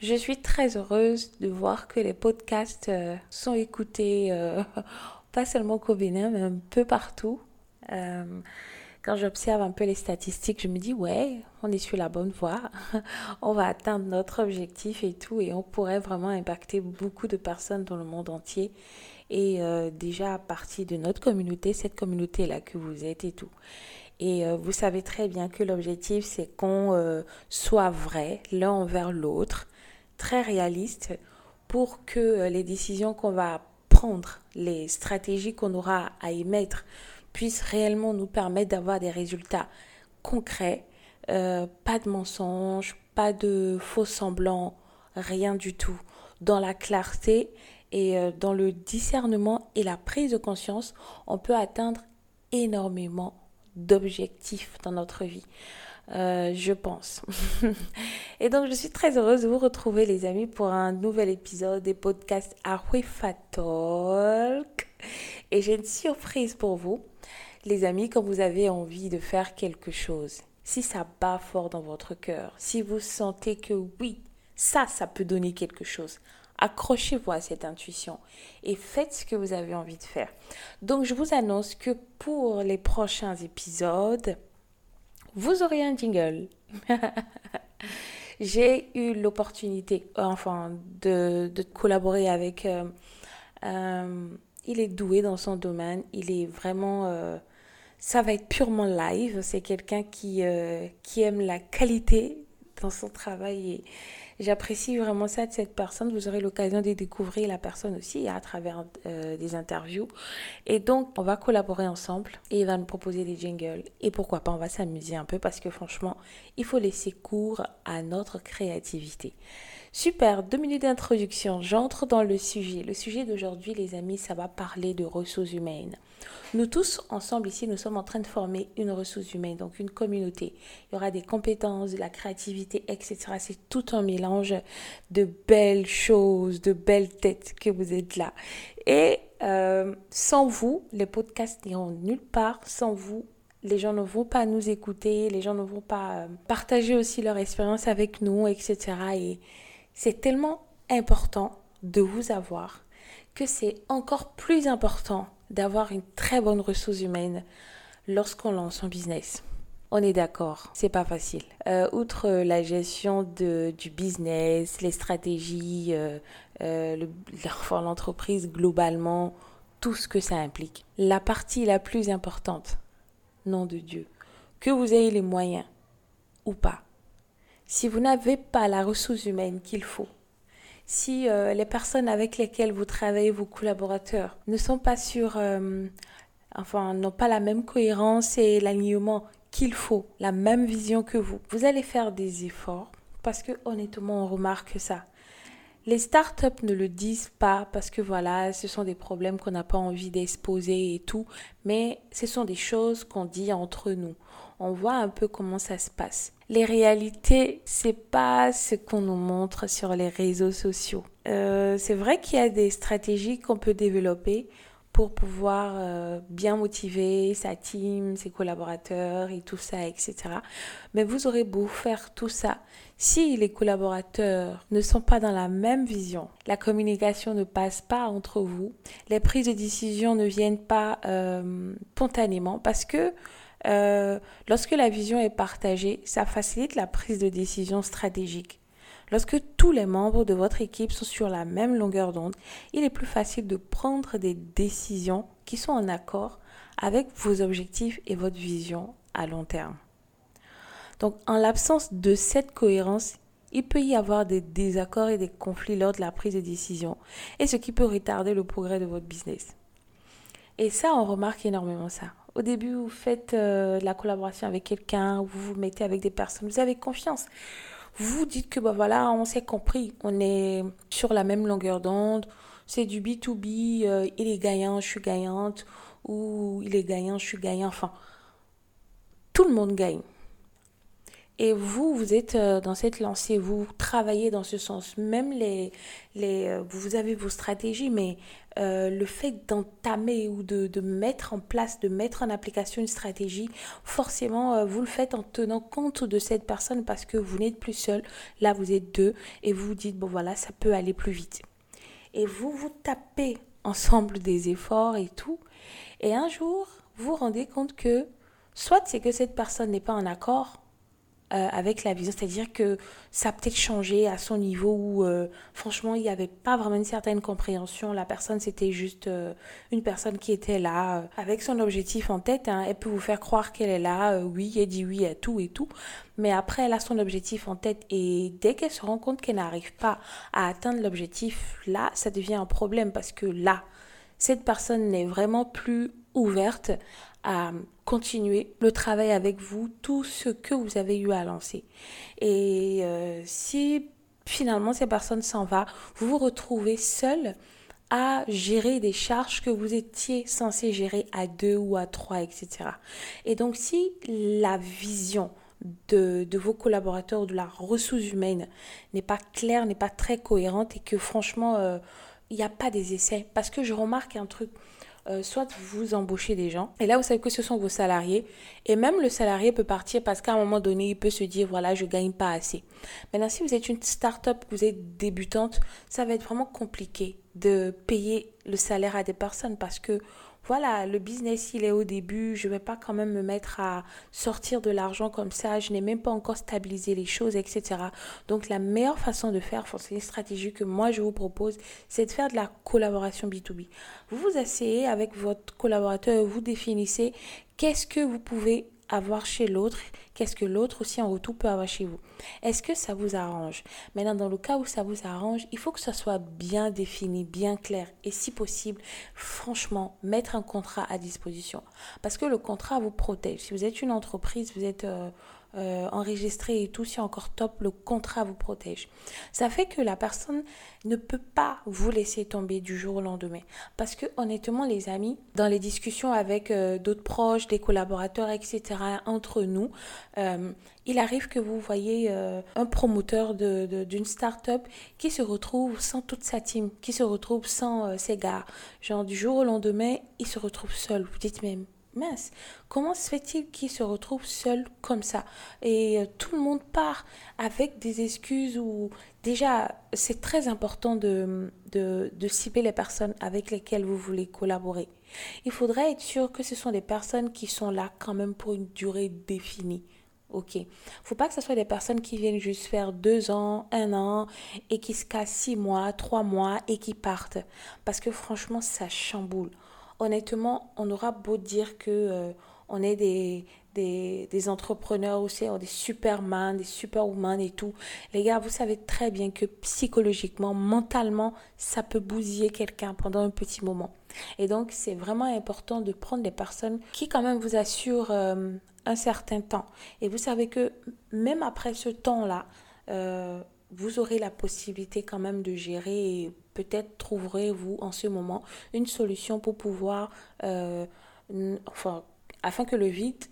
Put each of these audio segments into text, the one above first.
Je suis très heureuse de voir que les podcasts euh, sont écoutés, euh, pas seulement au Bénin, mais un peu partout. Euh, quand j'observe un peu les statistiques, je me dis, ouais, on est sur la bonne voie, on va atteindre notre objectif et tout, et on pourrait vraiment impacter beaucoup de personnes dans le monde entier. Et déjà à partir de notre communauté, cette communauté-là que vous êtes et tout. Et vous savez très bien que l'objectif, c'est qu'on soit vrai l'un envers l'autre, très réaliste pour que euh, les décisions qu'on va prendre, les stratégies qu'on aura à émettre puissent réellement nous permettre d'avoir des résultats concrets, euh, pas de mensonges, pas de faux semblants, rien du tout. Dans la clarté et euh, dans le discernement et la prise de conscience, on peut atteindre énormément d'objectifs dans notre vie. Euh, je pense. et donc, je suis très heureuse de vous retrouver, les amis, pour un nouvel épisode des podcasts Ahuifa Talk. Et j'ai une surprise pour vous, les amis, quand vous avez envie de faire quelque chose. Si ça bat fort dans votre cœur, si vous sentez que oui, ça, ça peut donner quelque chose, accrochez-vous à cette intuition et faites ce que vous avez envie de faire. Donc, je vous annonce que pour les prochains épisodes, vous aurez un jingle. J'ai eu l'opportunité, enfin, de, collaborer avec... Euh, euh, il est doué dans son domaine. Il est vraiment... Euh, ça va être purement live. C'est quelqu'un qui, qui aime la qualité dans son travail et, J'apprécie vraiment ça de cette personne. Vous aurez l'occasion de découvrir la personne aussi à travers euh, des interviews. Et donc, on va collaborer ensemble et il va nous proposer des jingles. Et pourquoi pas, on va s'amuser un peu parce que franchement, il faut laisser cours à notre créativité. Super, deux minutes d'introduction. J'entre dans le sujet. Le sujet d'aujourd'hui, les amis, ça va parler de ressources humaines. Nous tous, ensemble ici, nous sommes en train de former une ressource humaine, donc une communauté. Il y aura des compétences, de la créativité, etc. C'est tout un mélange de belles choses, de belles têtes que vous êtes là. Et euh, sans vous, les podcasts n'iront nulle part. Sans vous, les gens ne vont pas nous écouter, les gens ne vont pas euh, partager aussi leur expérience avec nous, etc. Et c'est tellement important de vous avoir que c'est encore plus important d'avoir une très bonne ressource humaine lorsqu'on lance son business. On est d'accord, c'est pas facile. Euh, outre la gestion de, du business, les stratégies, euh, euh, l'entreprise globalement, tout ce que ça implique. La partie la plus importante, nom de Dieu, que vous ayez les moyens ou pas, si vous n'avez pas la ressource humaine qu'il faut, si les personnes avec lesquelles vous travaillez, vos collaborateurs, ne sont pas sur, enfin, n'ont pas la même cohérence et l'alignement qu'il faut, la même vision que vous, vous allez faire des efforts parce que honnêtement, on remarque ça. Les startups ne le disent pas parce que voilà, ce sont des problèmes qu'on n'a pas envie d'exposer et tout, mais ce sont des choses qu'on dit entre nous. On voit un peu comment ça se passe les réalités, c'est pas ce qu'on nous montre sur les réseaux sociaux. Euh, c'est vrai qu'il y a des stratégies qu'on peut développer pour pouvoir euh, bien motiver sa team, ses collaborateurs et tout ça, etc. Mais vous aurez beau faire tout ça, si les collaborateurs ne sont pas dans la même vision, la communication ne passe pas entre vous, les prises de décision ne viennent pas euh, spontanément parce que euh, lorsque la vision est partagée, ça facilite la prise de décision stratégique. Lorsque tous les membres de votre équipe sont sur la même longueur d'onde, il est plus facile de prendre des décisions qui sont en accord avec vos objectifs et votre vision à long terme. Donc, en l'absence de cette cohérence, il peut y avoir des désaccords et des conflits lors de la prise de décision, et ce qui peut retarder le progrès de votre business. Et ça, on remarque énormément ça. Au début, vous faites euh, la collaboration avec quelqu'un, vous vous mettez avec des personnes, vous avez confiance. Vous dites que bah voilà, on s'est compris, on est sur la même longueur d'onde, c'est du B2B, euh, il est gagnant, je suis gagnante, ou il est gagnant, je suis gagnant, enfin, tout le monde gagne. Et vous, vous êtes euh, dans cette lancée, vous travaillez dans ce sens. Même les, les, euh, vous avez vos stratégies, mais euh, le fait d'entamer ou de, de, mettre en place, de mettre en application une stratégie, forcément, vous le faites en tenant compte de cette personne parce que vous n'êtes plus seul. Là, vous êtes deux et vous vous dites, bon voilà, ça peut aller plus vite. Et vous vous tapez ensemble des efforts et tout. Et un jour, vous vous rendez compte que soit c'est que cette personne n'est pas en accord euh, avec la vision, c'est-à-dire que ça a peut-être changé à son niveau où euh, franchement il n'y avait pas vraiment une certaine compréhension. La personne c'était juste euh, une personne qui était là avec son objectif en tête. Hein. Elle peut vous faire croire qu'elle est là, oui, elle dit oui à tout et tout, mais après elle a son objectif en tête et dès qu'elle se rend compte qu'elle n'arrive pas à atteindre l'objectif, là ça devient un problème parce que là cette personne n'est vraiment plus ouverte à continuer le travail avec vous, tout ce que vous avez eu à lancer. Et euh, si finalement cette personne s'en va, vous vous retrouvez seul à gérer des charges que vous étiez censé gérer à deux ou à trois, etc. Et donc si la vision de, de, vos collaborateurs, de la ressource humaine n'est pas claire, n'est pas très cohérente et que franchement, euh, il n'y a pas des essais. Parce que je remarque un truc, euh, soit vous embauchez des gens, et là vous savez que ce sont vos salariés, et même le salarié peut partir parce qu'à un moment donné, il peut se dire, voilà, je gagne pas assez. Maintenant, si vous êtes une start-up, vous êtes débutante, ça va être vraiment compliqué de payer le salaire à des personnes parce que voilà, le business, il est au début, je ne vais pas quand même me mettre à sortir de l'argent comme ça, je n'ai même pas encore stabilisé les choses, etc. Donc la meilleure façon de faire, c'est une stratégie que moi je vous propose, c'est de faire de la collaboration B2B. Vous vous asseyez avec votre collaborateur vous définissez qu'est-ce que vous pouvez avoir chez l'autre, qu'est-ce que l'autre aussi en retour peut avoir chez vous. Est-ce que ça vous arrange? Maintenant, dans le cas où ça vous arrange, il faut que ça soit bien défini, bien clair et si possible, franchement, mettre un contrat à disposition. Parce que le contrat vous protège. Si vous êtes une entreprise, vous êtes... Euh, euh, enregistré et tout, si encore top, le contrat vous protège. Ça fait que la personne ne peut pas vous laisser tomber du jour au lendemain. Parce que honnêtement, les amis, dans les discussions avec euh, d'autres proches, des collaborateurs, etc., entre nous, euh, il arrive que vous voyez un promoteur d'une de, start-up qui se retrouve sans toute sa team, qui se retrouve sans ses gars. Genre du jour au lendemain, il se retrouve seul. Vous dites même, mince, comment se fait-il qu'il se retrouve seul comme ça Et euh, tout le monde part avec des excuses ou déjà, c'est très important de, de, cibler les personnes avec lesquelles vous voulez collaborer. Il faudrait être sûr que ce sont des personnes qui sont là quand même pour une durée définie. Ok. Faut pas que ce soit des personnes qui viennent juste faire deux ans, un an et qui se cassent six mois, trois mois et qui partent. Parce que franchement, ça chamboule honnêtement, on aura beau dire que euh, on est des, des, entrepreneurs aussi, des superman, des superwoman et tout. Les gars, vous savez très bien que psychologiquement, mentalement, ça peut bousiller quelqu'un pendant un petit moment. Et donc, c'est vraiment important de prendre des personnes qui quand même vous assurent euh, un certain temps. Et vous savez que même après ce temps-là, euh, vous aurez la possibilité quand même de gérer et peut-être trouverez-vous en ce moment une solution pour pouvoir, euh, afin que le vide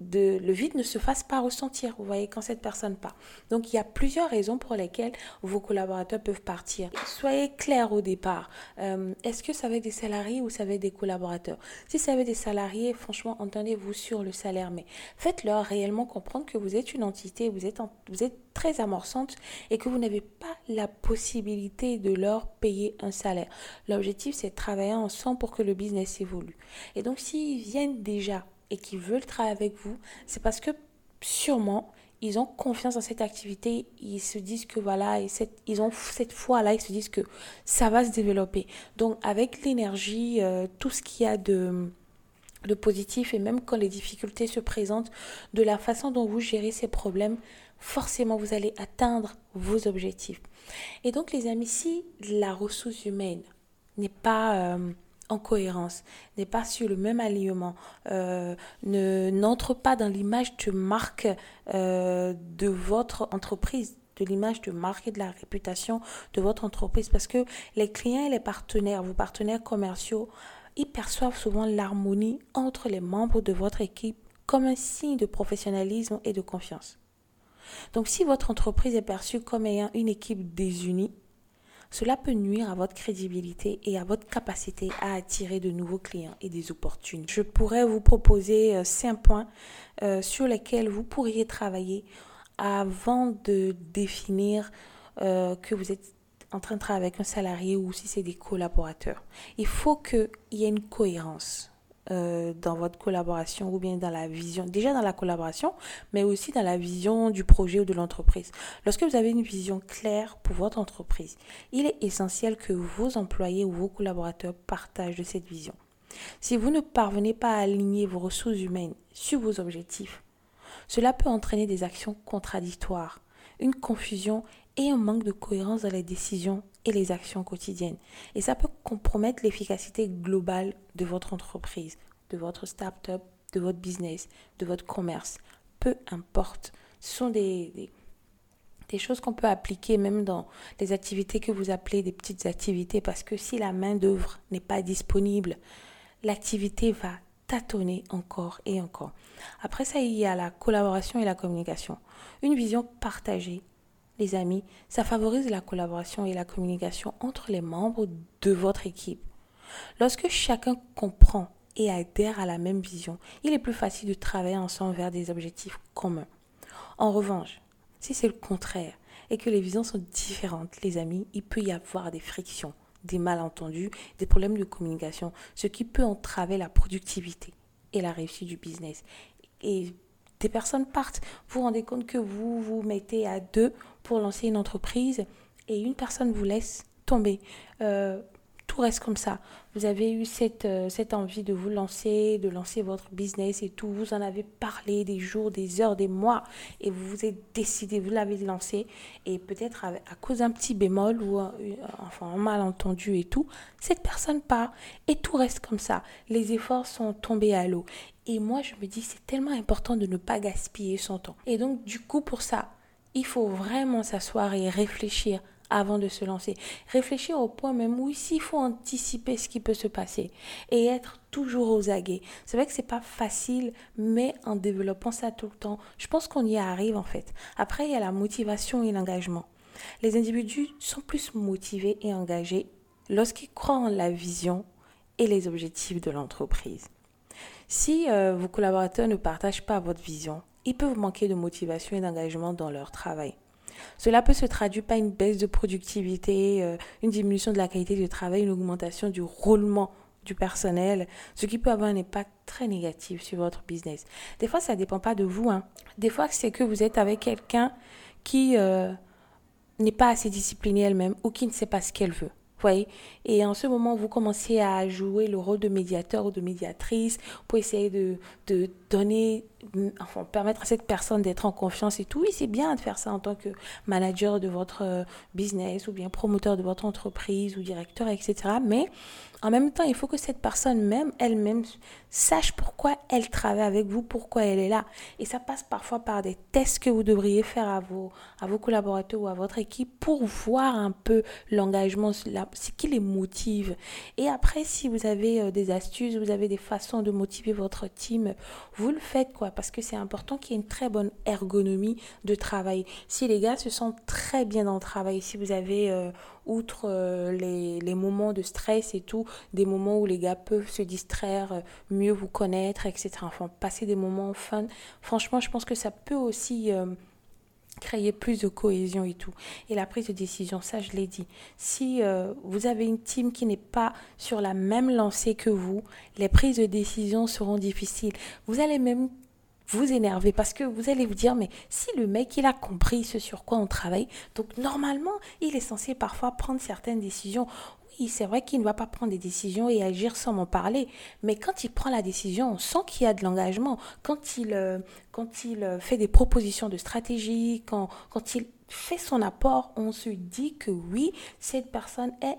de, le vide ne se fasse pas ressentir, vous voyez, quand cette personne part. Donc, il y a plusieurs raisons pour lesquelles vos collaborateurs peuvent partir. Soyez clair au départ. Euh, est-ce que ça va être des salariés ou ça va être des collaborateurs? Si ça va être des salariés, franchement, entendez-vous sur le salaire, mais faites-leur réellement comprendre que vous êtes une entité, vous êtes, vous êtes très amorçante et que vous n'avez pas la possibilité de leur payer un salaire. L'objectif, c'est de travailler ensemble pour que le business évolue. Et donc, s'ils viennent déjà et qui veulent travailler avec vous, c'est parce que sûrement ils ont confiance dans cette activité, ils se disent que voilà, ils ont cette foi-là, ils se disent que ça va se développer. Donc avec l'énergie, euh, tout ce qu'il y a de positif, et même quand les difficultés se présentent, de la façon dont vous gérez ces problèmes, forcément vous allez atteindre vos objectifs. Et donc les amis, si la ressource humaine n'est pas... Euh, en cohérence, n'est pas sur le même alignement, euh, ne n'entre pas dans l'image de marque euh, de votre entreprise, de l'image de marque et de la réputation de votre entreprise, parce que les clients et les partenaires, vos partenaires commerciaux, ils perçoivent souvent l'harmonie entre les membres de votre équipe comme un signe de professionnalisme et de confiance. Donc si votre entreprise est perçue comme ayant une équipe désunie, cela peut nuire à votre crédibilité et à votre capacité à attirer de nouveaux clients et des opportunités. Je pourrais vous proposer euh, cinq points euh, sur lesquels vous pourriez travailler avant de définir euh, que vous êtes en train de travailler avec un salarié ou si c'est des collaborateurs. Il faut qu'il y ait une cohérence euh, dans votre collaboration ou bien dans la vision, déjà dans la collaboration, mais aussi dans la vision du projet ou de l'entreprise. Lorsque vous avez une vision claire pour votre entreprise, il est essentiel que vos employés ou vos collaborateurs partagent de cette vision. Si vous ne parvenez pas à aligner vos ressources humaines sur vos objectifs, cela peut entraîner des actions contradictoires, une confusion et un manque de cohérence dans les décisions et les actions quotidiennes. Et ça peut compromettre l'efficacité globale de votre entreprise, de votre start-up, de votre business, de votre commerce. Peu importe. Ce sont des, des, choses qu'on peut appliquer même dans les activités que vous appelez des petites activités parce que si la main-d'œuvre n'est pas disponible, l'activité va tâtonner encore et encore. Après ça, il y a la collaboration et la communication. Une vision partagée les amis, ça favorise la collaboration et la communication entre les membres de votre équipe. Lorsque chacun comprend et adhère à la même vision, il est plus facile de travailler ensemble vers des objectifs communs. En revanche, si c'est le contraire et que les visions sont différentes, les amis, il peut y avoir des frictions, des malentendus, des problèmes de communication, ce qui peut entraver la productivité et la réussite du business. Et des personnes partent. Vous vous rendez compte que vous vous mettez à deux pour lancer une entreprise et une personne vous laisse tomber. Euh, tout reste comme ça. Vous avez eu cette, euh, cette envie de vous lancer, de lancer votre business et tout. Vous en avez parlé des jours, des heures, des mois et vous vous êtes décidé, vous l'avez lancé. Et peut-être à, cause d'un petit bémol ou enfin un malentendu et tout, cette personne part et tout reste comme ça. Les efforts sont tombés à l'eau. Et moi, je me dis, c'est tellement important de ne pas gaspiller son temps. Et donc, du coup, pour ça, il faut vraiment s'asseoir et réfléchir avant de se lancer. Réfléchir au point même où ici il faut anticiper ce qui peut se passer et être toujours aux aguets. C'est vrai que c'est pas facile, mais en développant ça tout le temps, je pense qu'on y arrive en fait. Après, il y a la motivation et l'engagement. Les individus sont plus motivés et engagés lorsqu'ils croient en la vision et les objectifs de l'entreprise. Si euh, vos collaborateurs ne partagent pas votre vision, ils peuvent manquer de motivation et d'engagement dans leur travail. Cela peut se traduire par une baisse de productivité, euh, une diminution de la qualité du travail, une augmentation du roulement du personnel, ce qui peut avoir un impact très négatif sur votre business. Des fois, ça ne dépend pas de vous. Hein. Des fois, c'est que vous êtes avec quelqu'un qui euh, n'est pas assez discipliné elle-même ou qui ne sait pas ce qu'elle veut. Et en ce moment, vous commencez à jouer le rôle de médiateur ou de médiatrice pour essayer de, de donner, enfin, permettre à cette personne d'être en confiance et tout. Oui, c'est bien de faire ça en tant que manager de votre euh, business ou bien promoteur de votre entreprise ou directeur, etc. Mais en même temps, il faut que cette personne même, elle-même, sache pourquoi elle travaille avec vous, pourquoi elle est là. Et ça passe parfois par des tests que vous devriez faire à vos, à vos collaborateurs ou à votre équipe pour voir un peu l'engagement, ce qui les motive. Et après, si vous avez euh, des astuces, vous avez des façons de motiver votre team, vous le faites quoi, parce que c'est important qu'il y ait une très bonne ergonomie de travail. Si les gars se sentent très bien dans le travail, si vous avez... Euh, outre euh, les, les, moments de stress et tout, des moments où les gars peuvent se distraire, euh, mieux vous connaître, etc. Enfin, passer des moments fun. Franchement, je pense que ça peut aussi euh, créer plus de cohésion et tout. Et la prise de décision, ça je l'ai dit. Si vous avez une team qui n'est pas sur la même lancée que vous, les prises de décision seront difficiles. Vous allez même vous énerver parce que vous allez vous dire mais si le mec il a compris ce sur quoi on travaille donc normalement il est censé parfois prendre certaines décisions. Oui c'est vrai qu'il ne va pas prendre des décisions et agir sans m'en parler mais quand il prend la décision on sent qu'il y a de l'engagement quand il euh, quand il euh, fait des propositions de stratégie quand quand il fait son apport on se dit que oui cette personne est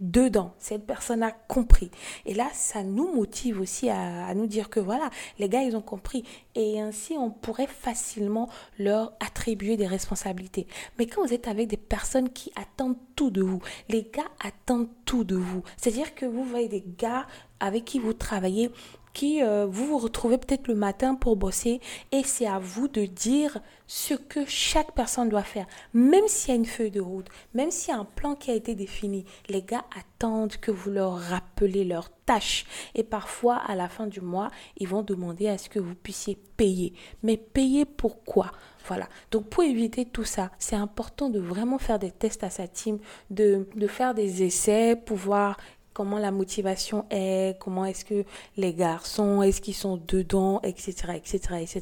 dedans. Cette personne a compris. Et là, ça nous motive aussi à, nous dire que voilà, les gars, ils ont compris. Et ainsi, on pourrait facilement leur attribuer des responsabilités. Mais quand vous êtes avec des personnes qui attendent tout de vous, les gars attendent tout de vous. C'est-à-dire que vous voyez des gars avec qui vous travaillez qui euh, vous vous retrouvez peut-être le matin pour bosser et c'est à vous de dire ce que chaque personne doit faire. Même s'il y a une feuille de route, même s'il y a un plan qui a été défini, les gars attendent que vous leur rappelez leurs tâches. Et parfois, à la fin du mois, ils vont demander à ce que vous puissiez payer. Mais payer pourquoi voilà. Donc pour éviter tout ça, c'est important de vraiment faire des tests à sa team, de, de faire des essais pour voir comment la motivation est, comment est-ce que les garçons, est-ce qu'ils sont dedans, etc., etc., etc.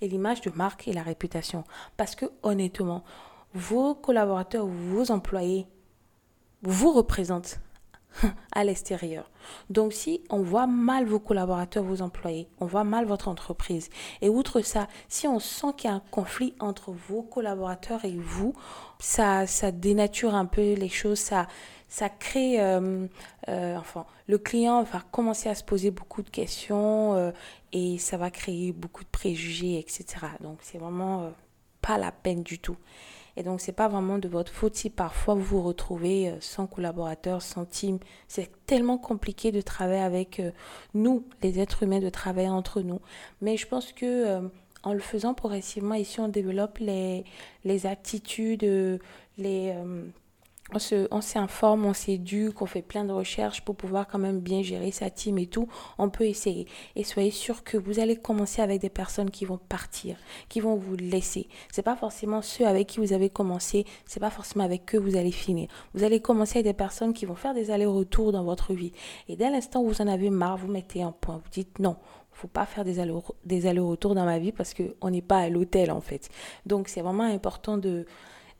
Et l'image de marque et la réputation. Parce que honnêtement, vos collaborateurs, vos employés vous représentent à l'extérieur. Donc si on voit mal vos collaborateurs, vos employés, on voit mal votre entreprise. Et outre ça, si on sent qu'il y a un conflit entre vos collaborateurs et vous, ça, ça dénature un peu les choses, ça, ça crée, euh, euh, enfin, le client va commencer à se poser beaucoup de questions euh, et ça va créer beaucoup de préjugés, etc. Donc c'est vraiment pas la peine du tout. Et donc, c'est pas vraiment de votre faute si parfois vous vous retrouvez euh, sans collaborateur, sans team. C'est tellement compliqué de travailler avec euh, nous, les êtres humains, de travailler entre nous. Mais je pense que euh, en le faisant progressivement, ici, on développe les, les attitudes, les on se, on s'informe, on s'éduque, on fait plein de recherches pour pouvoir quand même bien gérer sa team et tout. On peut essayer. Et soyez sûr que vous allez commencer avec des personnes qui vont partir, qui vont vous laisser. C'est pas forcément ceux avec qui vous avez commencé, c'est pas forcément avec eux que vous allez finir. Vous allez commencer avec des personnes qui vont faire des allers-retours dans votre vie. Et dès l'instant où vous en avez marre, vous mettez un point. Vous dites non, faut pas faire des allers-retours dans ma vie parce qu'on n'est pas à l'hôtel en fait. Donc c'est vraiment important de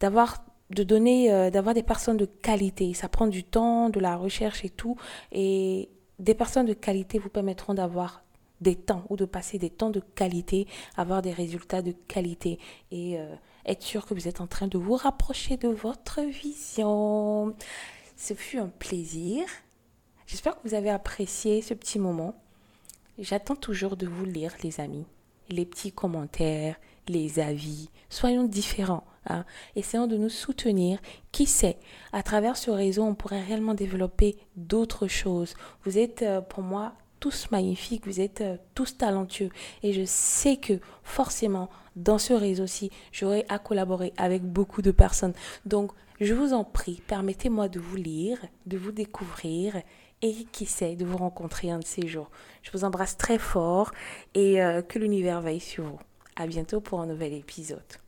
d'avoir de donner, euh, d'avoir des personnes de qualité. Ça prend du temps, de la recherche et tout. Et des personnes de qualité vous permettront d'avoir des temps ou de passer des temps de qualité, avoir des résultats de qualité et euh, être sûr que vous êtes en train de vous rapprocher de votre vision. Ce fut un plaisir. J'espère que vous avez apprécié ce petit moment. J'attends toujours de vous lire, les amis. Les petits commentaires, les avis. Soyons différents. Hein. Essayons de nous soutenir. Qui sait, à travers ce réseau, on pourrait réellement développer d'autres choses. Vous êtes euh, pour moi tous magnifiques, vous êtes euh, tous talentueux. Et je sais que forcément, dans ce réseau-ci, j'aurai à collaborer avec beaucoup de personnes. Donc, je vous en prie, permettez-moi de vous lire, de vous découvrir et qui sait, de vous rencontrer un de ces jours. Je vous embrasse très fort et euh, que l'univers veille sur vous. À bientôt pour un nouvel épisode.